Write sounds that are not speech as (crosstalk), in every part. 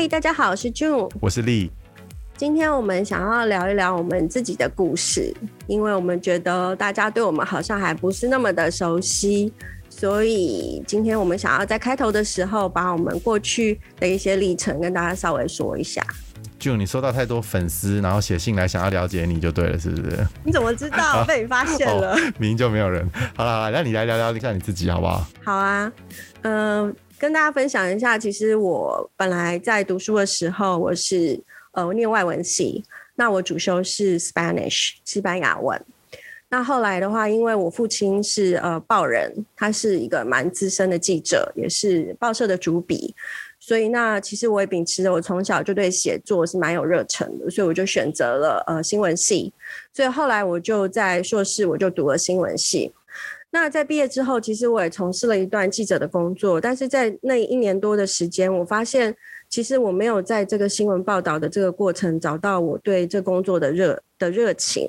嗨，大家好，我是 June，我是丽。今天我们想要聊一聊我们自己的故事，因为我们觉得大家对我们好像还不是那么的熟悉，所以今天我们想要在开头的时候把我们过去的一些历程跟大家稍微说一下。就你收到太多粉丝，然后写信来想要了解你就对了，是不是？你怎么知道 (laughs) 被你发现了？明明就没有人。好了好了，那你来聊聊一下你自己好不好？好啊，嗯、呃，跟大家分享一下，其实我本来在读书的时候，我是呃念外文系，那我主修是 Spanish 西班牙文。那后来的话，因为我父亲是呃报人，他是一个蛮资深的记者，也是报社的主笔。所以那其实我也秉持着我从小就对写作是蛮有热忱的，所以我就选择了呃新闻系。所以后来我就在硕士我就读了新闻系。那在毕业之后，其实我也从事了一段记者的工作，但是在那一年多的时间，我发现其实我没有在这个新闻报道的这个过程找到我对这工作的热的热情。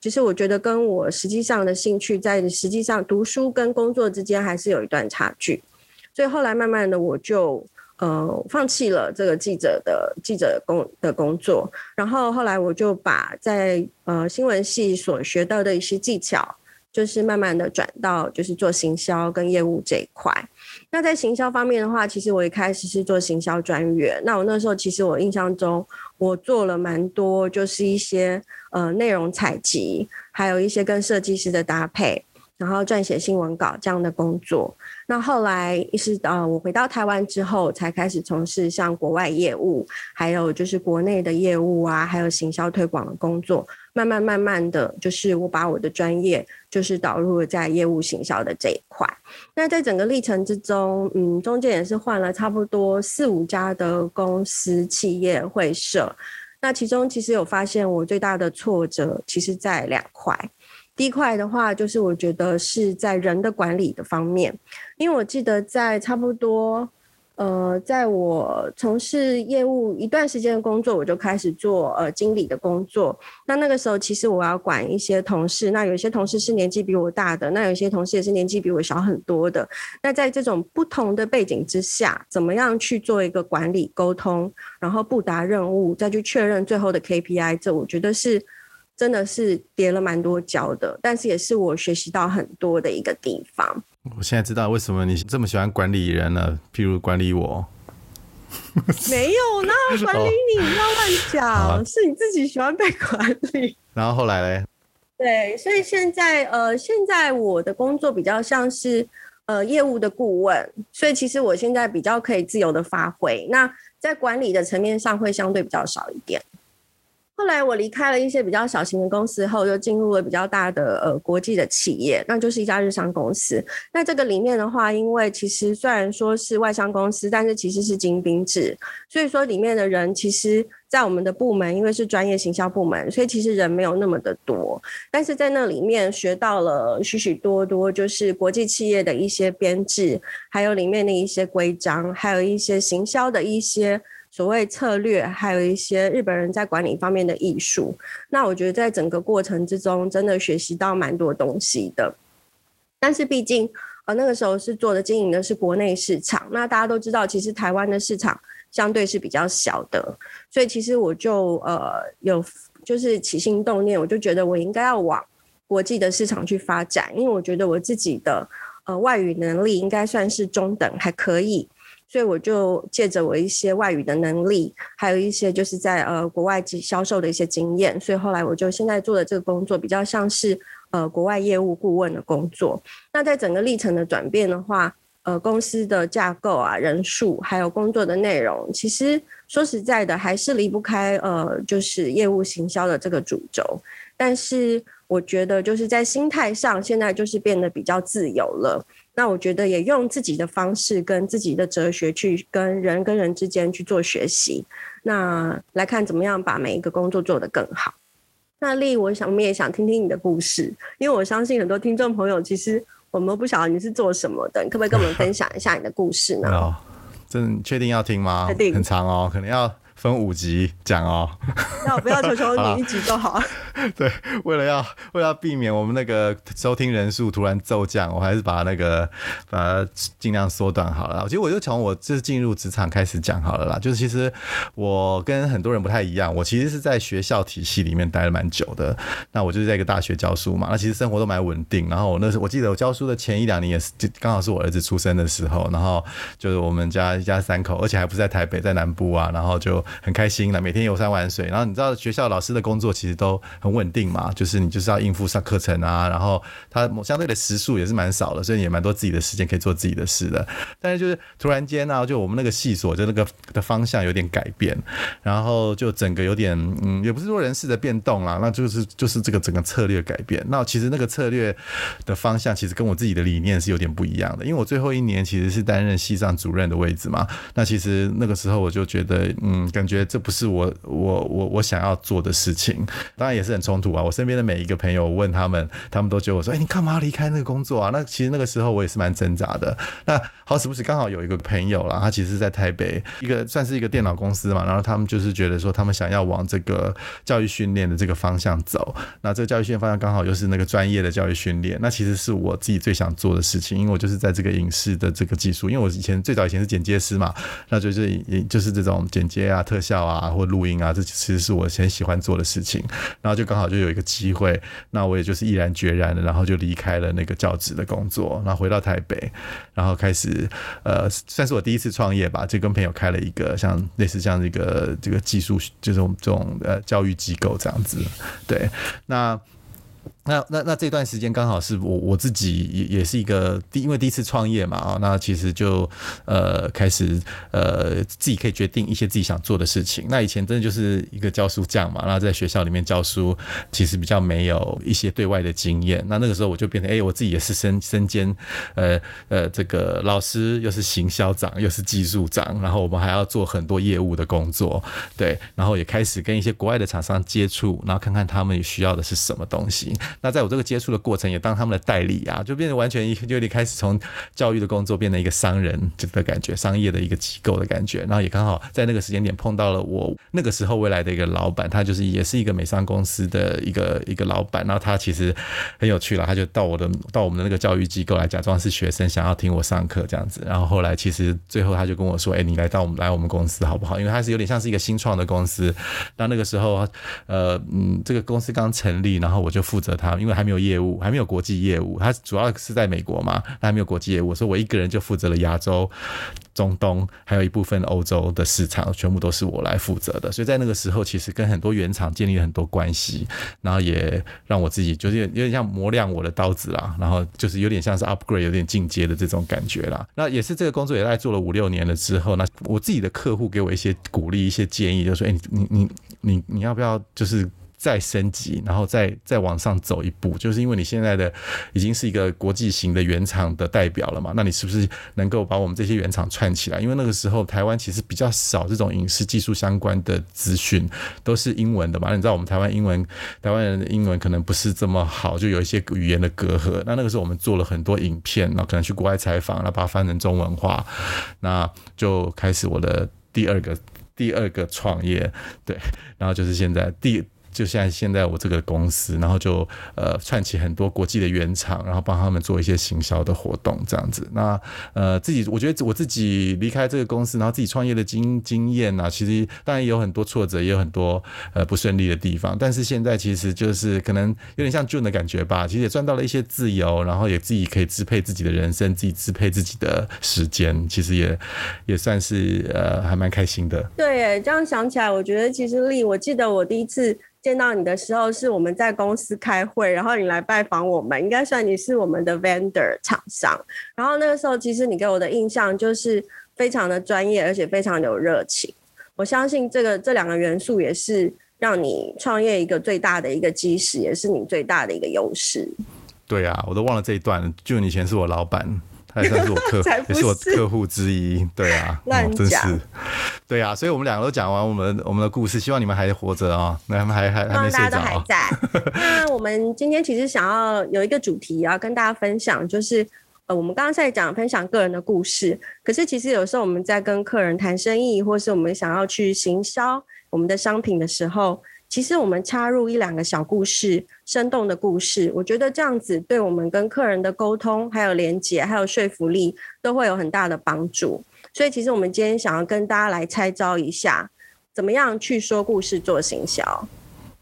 其实我觉得跟我实际上的兴趣在实际上读书跟工作之间还是有一段差距。所以后来慢慢的我就。呃，放弃了这个记者的记者工的工作，然后后来我就把在呃新闻系所学到的一些技巧，就是慢慢的转到就是做行销跟业务这一块。那在行销方面的话，其实我一开始是做行销专员。那我那时候其实我印象中，我做了蛮多，就是一些呃内容采集，还有一些跟设计师的搭配。然后撰写新闻稿这样的工作，那后来一直到我回到台湾之后，才开始从事像国外业务，还有就是国内的业务啊，还有行销推广的工作。慢慢慢慢的就是我把我的专业就是导入了在业务行销的这一块。那在整个历程之中，嗯，中间也是换了差不多四五家的公司、企业、会社。那其中其实有发现我最大的挫折，其实在两块。第一块的话，就是我觉得是在人的管理的方面，因为我记得在差不多，呃，在我从事业务一段时间的工作，我就开始做呃经理的工作。那那个时候，其实我要管一些同事，那有些同事是年纪比我大的，那有些同事也是年纪比我小很多的。那在这种不同的背景之下，怎么样去做一个管理沟通，然后布达任务，再去确认最后的 KPI，这我觉得是。真的是跌了蛮多跤的，但是也是我学习到很多的一个地方。我现在知道为什么你这么喜欢管理人了，譬如管理我。(laughs) 没有那，管理你不要乱讲，是你自己喜欢被管理。(laughs) 然后后来嘞？对，所以现在呃，现在我的工作比较像是呃业务的顾问，所以其实我现在比较可以自由的发挥。那在管理的层面上会相对比较少一点。后来我离开了一些比较小型的公司后，又进入了比较大的呃国际的企业，那就是一家日商公司。那这个里面的话，因为其实虽然说是外商公司，但是其实是精兵制，所以说里面的人其实，在我们的部门，因为是专业行销部门，所以其实人没有那么的多。但是在那里面学到了许许多多，就是国际企业的一些编制，还有里面的一些规章，还有一些行销的一些。所谓策略，还有一些日本人在管理方面的艺术。那我觉得在整个过程之中，真的学习到蛮多东西的。但是毕竟，呃，那个时候是做的经营的是国内市场。那大家都知道，其实台湾的市场相对是比较小的，所以其实我就呃有就是起心动念，我就觉得我应该要往国际的市场去发展，因为我觉得我自己的呃外语能力应该算是中等，还可以。所以我就借着我一些外语的能力，还有一些就是在呃国外销售的一些经验，所以后来我就现在做的这个工作比较像是呃国外业务顾问的工作。那在整个历程的转变的话，呃公司的架构啊、人数还有工作的内容，其实说实在的还是离不开呃就是业务行销的这个主轴。但是我觉得就是在心态上，现在就是变得比较自由了。那我觉得也用自己的方式跟自己的哲学去跟人跟人之间去做学习，那来看怎么样把每一个工作做得更好。那丽，我想我们也想听听你的故事，因为我相信很多听众朋友其实我们都不晓得你是做什么的，你可不可以跟我们分享一下你的故事呢？(laughs) 哦，真确定要听吗？确定。很长哦，可能要分五集讲哦。那我不要求求你 (laughs) 一集就好。对，为了要为了要避免我们那个收听人数突然骤降，我还是把那个把它尽量缩短好了。其实我就从我就是进入职场开始讲好了啦。就是其实我跟很多人不太一样，我其实是在学校体系里面待了蛮久的。那我就是在一个大学教书嘛，那其实生活都蛮稳定。然后我那时我记得我教书的前一两年也是就刚好是我儿子出生的时候，然后就是我们家一家三口，而且还不是在台北，在南部啊，然后就很开心了，每天游山玩水。然后你知道学校老师的工作其实都很稳定嘛，就是你就是要应付上课程啊，然后他相对的时数也是蛮少的，所以也蛮多自己的时间可以做自己的事的。但是就是突然间呢、啊，就我们那个系所就那个的方向有点改变，然后就整个有点嗯，也不是说人事的变动啦，那就是就是这个整个策略改变。那其实那个策略的方向其实跟我自己的理念是有点不一样的，因为我最后一年其实是担任系上主任的位置嘛。那其实那个时候我就觉得嗯，感觉这不是我我我我想要做的事情，当然也是很冲突啊。我身边的每一个朋友问他们，他们都觉得我说：“哎、你干嘛离开那个工作啊？”那其实那个时候我也是蛮挣扎的。那好死不死刚好有一个朋友啦，他其实在台北一个算是一个电脑公司嘛，然后他们就是觉得说他们想要往这个教育训练的这个方向走。那这个教育训练方向刚好又是那个专业的教育训练，那其实是我自己最想做的事情，因为我就是在这个影视的这个技术，因为我以前最早以前是剪接师嘛，那就是就是这种剪接啊、特效啊或录音啊，这其实是我很喜欢做的事情。然后就刚好就有一个机会，那我也就是毅然决然的，然后就离开了那个教职的工作，然后回到台北，然后开始呃，算是我第一次创业吧，就跟朋友开了一个像类似像这个这个技术就是我们这种呃教育机构这样子，对，那。那那那这段时间刚好是我我自己也也是一个第因为第一次创业嘛啊，那其实就呃开始呃自己可以决定一些自己想做的事情。那以前真的就是一个教书匠嘛，然后在学校里面教书，其实比较没有一些对外的经验。那那个时候我就变成哎、我自己也是身身兼呃呃这个老师，又是行销长，又是技术长，然后我们还要做很多业务的工作，对，然后也开始跟一些国外的厂商接触，然后看看他们需要的是什么东西。那在我这个接触的过程，也当他们的代理啊，就变成完全一就有点开始从教育的工作变成一个商人这个感觉，商业的一个机构的感觉。然后也刚好在那个时间点碰到了我那个时候未来的一个老板，他就是也是一个美商公司的一个一个老板。然后他其实很有趣了，他就到我的到我们的那个教育机构来，假装是学生，想要听我上课这样子。然后后来其实最后他就跟我说：“哎，你来到我们来我们公司好不好？”因为他是有点像是一个新创的公司。那那个时候，呃嗯，这个公司刚成立，然后我就负责。他因为还没有业务，还没有国际业务，他主要是在美国嘛，他还没有国际业务，所以我一个人就负责了亚洲、中东，还有一部分欧洲的市场，全部都是我来负责的。所以在那个时候，其实跟很多原厂建立了很多关系，然后也让我自己就是有点像磨亮我的刀子啦，然后就是有点像是 upgrade，有点进阶的这种感觉啦。那也是这个工作也在做了五六年了之后，那我自己的客户给我一些鼓励、一些建议，就说：“哎，你你你你你要不要就是？”再升级，然后再再往上走一步，就是因为你现在的已经是一个国际型的原厂的代表了嘛，那你是不是能够把我们这些原厂串起来？因为那个时候台湾其实比较少这种影视技术相关的资讯，都是英文的嘛。你知道我们台湾英文，台湾人的英文可能不是这么好，就有一些语言的隔阂。那那个时候我们做了很多影片，然后可能去国外采访，然后把它翻成中文化，那就开始我的第二个第二个创业，对，然后就是现在第。就像现在我这个公司，然后就呃串起很多国际的原厂，然后帮他们做一些行销的活动，这样子。那呃自己我觉得我自己离开这个公司，然后自己创业的经经验啊，其实当然也有很多挫折，也有很多呃不顺利的地方。但是现在其实就是可能有点像 June 的感觉吧，其实也赚到了一些自由，然后也自己可以支配自己的人生，自己支配自己的时间，其实也也算是呃还蛮开心的。对，这样想起来，我觉得其实丽，我记得我第一次。见到你的时候是我们在公司开会，然后你来拜访我们，应该算你是我们的 vendor 厂商。然后那个时候，其实你给我的印象就是非常的专业，而且非常有热情。我相信这个这两个元素也是让你创业一个最大的一个基石，也是你最大的一个优势。对啊，我都忘了这一段，就你以前是我老板。他也算是我客，(laughs) 也是我客户之一，对啊，(laughs) 乱讲，真是，对啊，所以我们两个都讲完我们我们的故事，希望你们还活着啊，那他们还还还没睡着，大家都还在。(laughs) 那我们今天其实想要有一个主题要跟大家分享，就是呃，我们刚刚在讲分享个人的故事，可是其实有时候我们在跟客人谈生意，或是我们想要去行销我们的商品的时候，其实我们插入一两个小故事，生动的故事，我觉得这样子对我们跟客人的沟通，还有连接，还有说服力，都会有很大的帮助。所以，其实我们今天想要跟大家来拆招一下，怎么样去说故事做行销。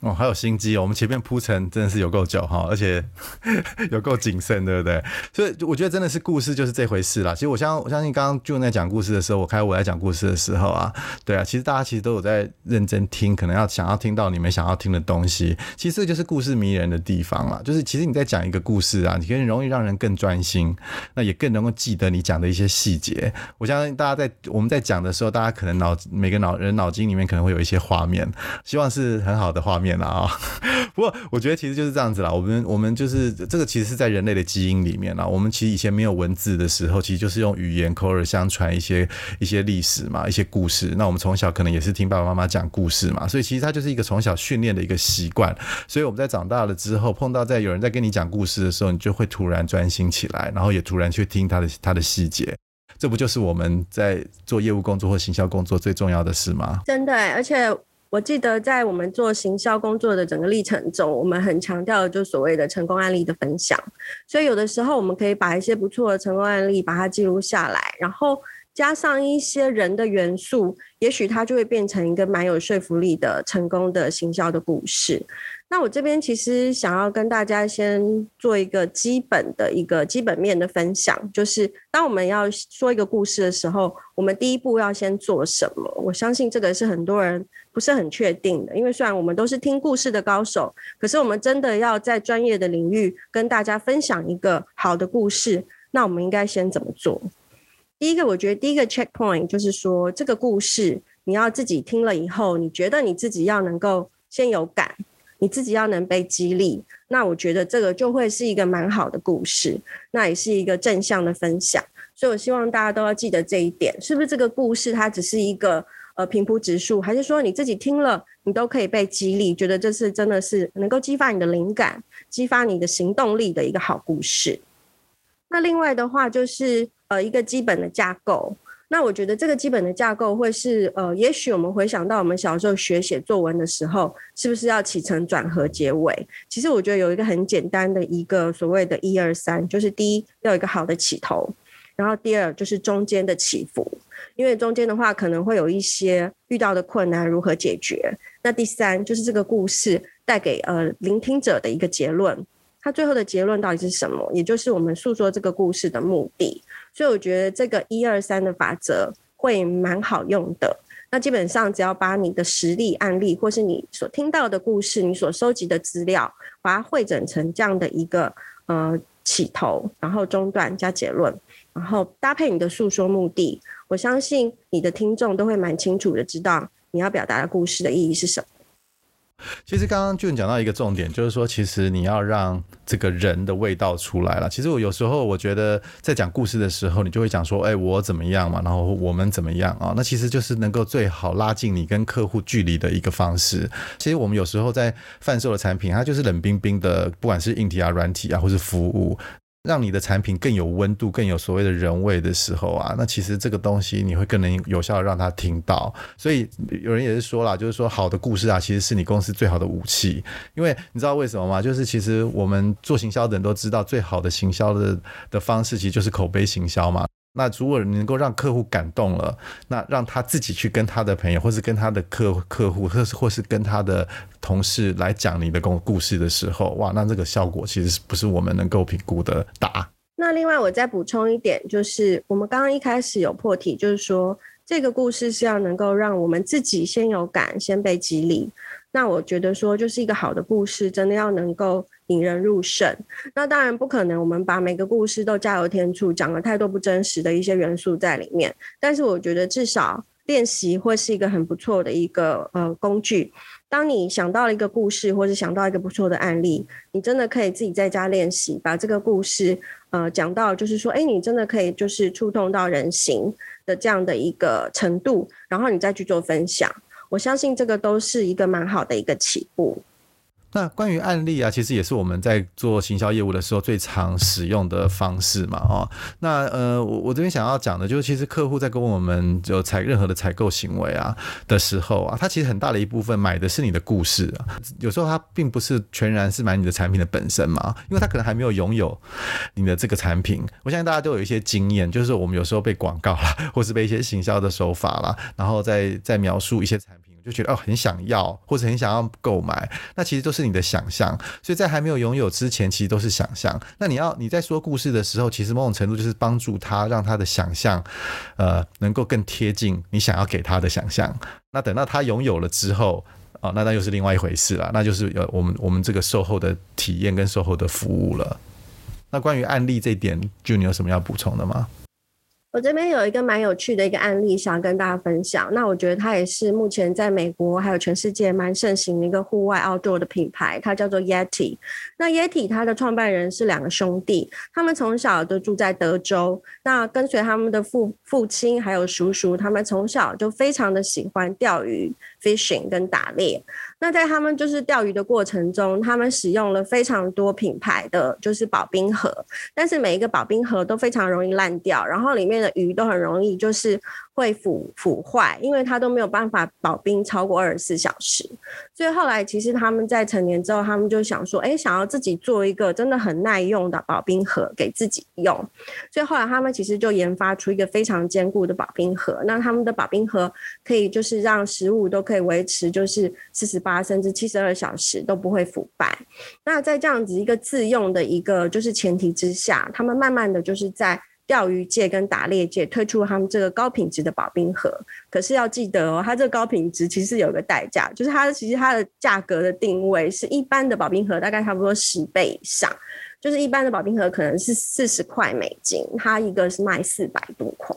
哦，还有心机哦！我们前面铺陈真的是有够久哈，而且 (laughs) 有够谨慎，对不对？所以我觉得真的是故事就是这回事啦。其实我相我相信，刚刚就在讲故事的时候，我开我在讲故事的时候啊，对啊，其实大家其实都有在认真听，可能要想要听到你们想要听的东西。其实这就是故事迷人的地方啦，就是其实你在讲一个故事啊，你可以容易让人更专心，那也更能够记得你讲的一些细节。我相信大家在我们在讲的时候，大家可能脑每个脑人脑筋里面可能会有一些画面，希望是很好的画面。啊，(laughs) 不过我觉得其实就是这样子啦。我们我们就是这个，其实是在人类的基因里面啦。我们其实以前没有文字的时候，其实就是用语言口耳相传一些一些历史嘛，一些故事。那我们从小可能也是听爸爸妈妈讲故事嘛，所以其实它就是一个从小训练的一个习惯。所以我们在长大了之后，碰到在有人在跟你讲故事的时候，你就会突然专心起来，然后也突然去听他的他的细节。这不就是我们在做业务工作或行销工作最重要的事吗？真的，而且。我记得在我们做行销工作的整个历程中，我们很强调就所谓的成功案例的分享。所以有的时候我们可以把一些不错的成功案例把它记录下来，然后加上一些人的元素，也许它就会变成一个蛮有说服力的成功的行销的故事。那我这边其实想要跟大家先做一个基本的一个基本面的分享，就是当我们要说一个故事的时候，我们第一步要先做什么？我相信这个是很多人不是很确定的，因为虽然我们都是听故事的高手，可是我们真的要在专业的领域跟大家分享一个好的故事，那我们应该先怎么做？第一个，我觉得第一个 checkpoint 就是说，这个故事你要自己听了以后，你觉得你自己要能够先有感。你自己要能被激励，那我觉得这个就会是一个蛮好的故事，那也是一个正向的分享。所以我希望大家都要记得这一点，是不是这个故事它只是一个呃平铺直述，还是说你自己听了你都可以被激励，觉得这是真的是能够激发你的灵感、激发你的行动力的一个好故事。那另外的话就是呃一个基本的架构。那我觉得这个基本的架构会是，呃，也许我们回想到我们小时候学写作文的时候，是不是要起承转合结尾？其实我觉得有一个很简单的一个所谓的一二三，就是第一要有一个好的起头，然后第二就是中间的起伏，因为中间的话可能会有一些遇到的困难如何解决。那第三就是这个故事带给呃聆听者的一个结论，它最后的结论到底是什么？也就是我们诉说这个故事的目的。所以我觉得这个一二三的法则会蛮好用的。那基本上只要把你的实例案例，或是你所听到的故事，你所收集的资料，把它汇整成这样的一个呃起头，然后中段加结论，然后搭配你的诉说目的，我相信你的听众都会蛮清楚的知道你要表达的故事的意义是什么。其实刚刚就讲到一个重点，就是说，其实你要让这个人的味道出来了。其实我有时候我觉得，在讲故事的时候，你就会讲说，哎，我怎么样嘛，然后我们怎么样啊？那其实就是能够最好拉近你跟客户距离的一个方式。其实我们有时候在贩售的产品，它就是冷冰冰的，不管是硬体啊、软体啊，或是服务。让你的产品更有温度、更有所谓的人味的时候啊，那其实这个东西你会更能有效的让他听到。所以有人也是说了，就是说好的故事啊，其实是你公司最好的武器。因为你知道为什么吗？就是其实我们做行销的人都知道，最好的行销的的方式其实就是口碑行销嘛。那如果能够让客户感动了，那让他自己去跟他的朋友，或是跟他的客客户，或是或是跟他的同事来讲你的故故事的时候，哇，那这个效果其实是不是我们能够评估的大？那另外我再补充一点，就是我们刚刚一开始有破题，就是说这个故事是要能够让我们自己先有感，先被激励。那我觉得说，就是一个好的故事，真的要能够引人入胜。那当然不可能，我们把每个故事都加油添醋，讲了太多不真实的一些元素在里面。但是我觉得至少练习会是一个很不错的一个呃工具。当你想到了一个故事，或者想到一个不错的案例，你真的可以自己在家练习，把这个故事呃讲到，就是说，哎，你真的可以就是触动到人心的这样的一个程度，然后你再去做分享。我相信这个都是一个蛮好的一个起步。那关于案例啊，其实也是我们在做行销业务的时候最常使用的方式嘛，哦，那呃，我我这边想要讲的就是，其实客户在跟我们有采任何的采购行为啊的时候啊，他其实很大的一部分买的是你的故事啊，有时候他并不是全然是买你的产品的本身嘛，因为他可能还没有拥有你的这个产品。我相信大家都有一些经验，就是我们有时候被广告啦，或是被一些行销的手法啦，然后再再描述一些产品。就觉得哦，很想要，或者很想要购买，那其实都是你的想象。所以在还没有拥有之前，其实都是想象。那你要你在说故事的时候，其实某种程度就是帮助他，让他的想象，呃，能够更贴近你想要给他的想象。那等到他拥有了之后，哦，那那又是另外一回事了。那就是有我们我们这个售后的体验跟售后的服务了。那关于案例这一点就你有什么要补充的吗？我这边有一个蛮有趣的一个案例，想跟大家分享。那我觉得它也是目前在美国还有全世界蛮盛行的一个户外 outdoor 的品牌，它叫做 Yeti。那 Yeti 它的创办人是两个兄弟，他们从小都住在德州。那跟随他们的父父亲还有叔叔，他们从小就非常的喜欢钓鱼 fishing 跟打猎。那在他们就是钓鱼的过程中，他们使用了非常多品牌的就是保冰盒，但是每一个保冰盒都非常容易烂掉，然后里面的鱼都很容易就是。会腐腐坏，因为它都没有办法保冰超过二十四小时。所以后来其实他们在成年之后，他们就想说，哎，想要自己做一个真的很耐用的保冰盒给自己用。所以后来他们其实就研发出一个非常坚固的保冰盒。那他们的保冰盒可以就是让食物都可以维持就是四十八甚至七十二小时都不会腐败。那在这样子一个自用的一个就是前提之下，他们慢慢的就是在。钓鱼界跟打猎界推出他们这个高品质的保冰盒，可是要记得哦，它这个高品质其实有个代价，就是它其实它的价格的定位是一般的保冰盒大概差不多十倍以上，就是一般的保冰盒可能是四十块美金，它一个是卖四百多块。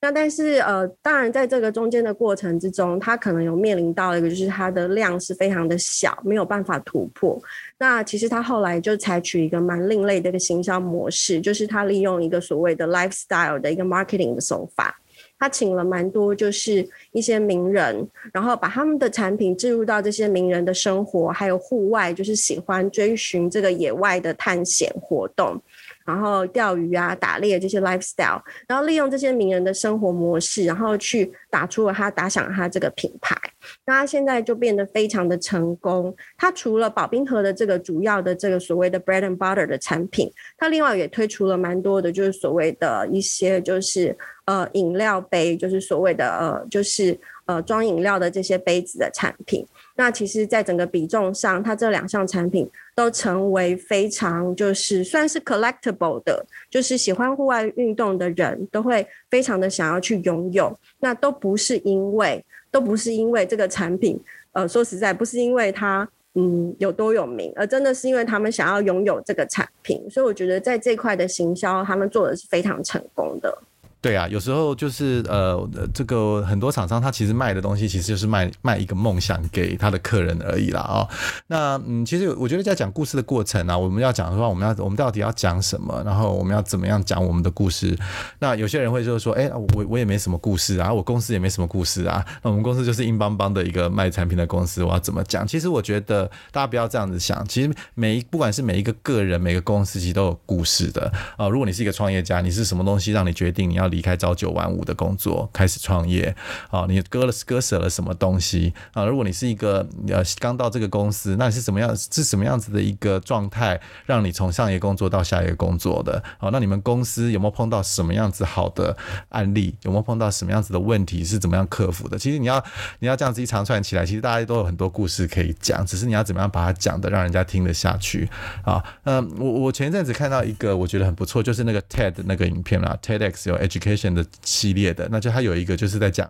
那但是呃，当然在这个中间的过程之中，它可能有面临到一个，就是它的量是非常的小，没有办法突破。那其实他后来就采取一个蛮另类的一个行销模式，就是他利用一个所谓的 lifestyle 的一个 marketing 的手法，他请了蛮多就是一些名人，然后把他们的产品置入到这些名人的生活，还有户外，就是喜欢追寻这个野外的探险活动。然后钓鱼啊、打猎这些 lifestyle，然后利用这些名人的生活模式，然后去打出了他打响他这个品牌。那他现在就变得非常的成功。他除了保冰盒的这个主要的这个所谓的 bread and butter 的产品，他另外也推出了蛮多的，就是所谓的一些就是呃饮料杯，就是所谓的呃就是呃装饮料的这些杯子的产品。那其实，在整个比重上，它这两项产品都成为非常就是算是 collectible 的，就是喜欢户外运动的人都会非常的想要去拥有。那都不是因为，都不是因为这个产品，呃，说实在，不是因为它嗯有多有名，而真的是因为他们想要拥有这个产品。所以我觉得在这块的行销，他们做的是非常成功的。对啊，有时候就是呃，这个很多厂商他其实卖的东西其实就是卖卖一个梦想给他的客人而已啦啊、哦。那嗯，其实我觉得在讲故事的过程啊，我们要讲的话，我们要我们到底要讲什么，然后我们要怎么样讲我们的故事。那有些人会就是说，哎，我我也没什么故事啊，我公司也没什么故事啊。那我们公司就是硬邦邦的一个卖产品的公司，我要怎么讲？其实我觉得大家不要这样子想，其实每一不管是每一个个人，每个公司其实都有故事的啊、如果你是一个创业家，你是什么东西让你决定你要离开朝九晚五的工作，开始创业啊？你割了割舍了什么东西啊？如果你是一个呃刚到这个公司，那你是什么样是什么样子的一个状态，让你从上一个工作到下一个工作的？好，那你们公司有没有碰到什么样子好的案例？有没有碰到什么样子的问题？是怎么样克服的？其实你要你要这样子一长串起来，其实大家都有很多故事可以讲，只是你要怎么样把它讲的让人家听得下去啊？嗯，我我前一阵子看到一个我觉得很不错，就是那个 TED 那个影片啦，TEDx 有 H education 的系列的，那就它有一个就是在讲。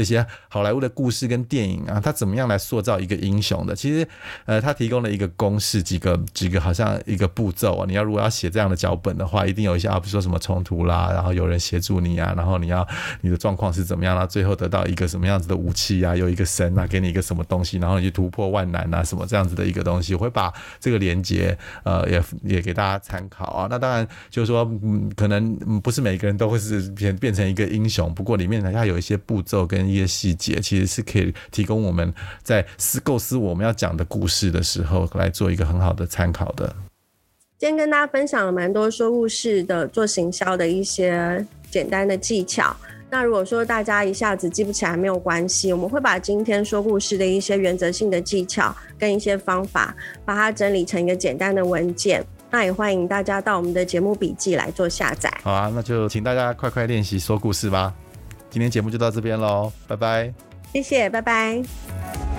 这些好莱坞的故事跟电影啊，他怎么样来塑造一个英雄的？其实，呃，他提供了一个公式，几个几个好像一个步骤啊。你要如果要写这样的脚本的话，一定有一些啊，比如说什么冲突啦，然后有人协助你啊，然后你要你的状况是怎么样啦，最后得到一个什么样子的武器啊，有一个神啊，给你一个什么东西，然后你去突破万难啊，什么这样子的一个东西，我会把这个连接呃也也给大家参考啊。那当然就是说，嗯，可能不是每个人都会是变变成一个英雄，不过里面呢，它有一些步骤跟一些细节，其实是可以提供我们在思构思我们要讲的故事的时候来做一个很好的参考的。今天跟大家分享了蛮多说故事的做行销的一些简单的技巧。那如果说大家一下子记不起来没有关系，我们会把今天说故事的一些原则性的技巧跟一些方法，把它整理成一个简单的文件。那也欢迎大家到我们的节目笔记来做下载。好啊，那就请大家快快练习说故事吧。今天节目就到这边喽，拜拜。谢谢，拜拜。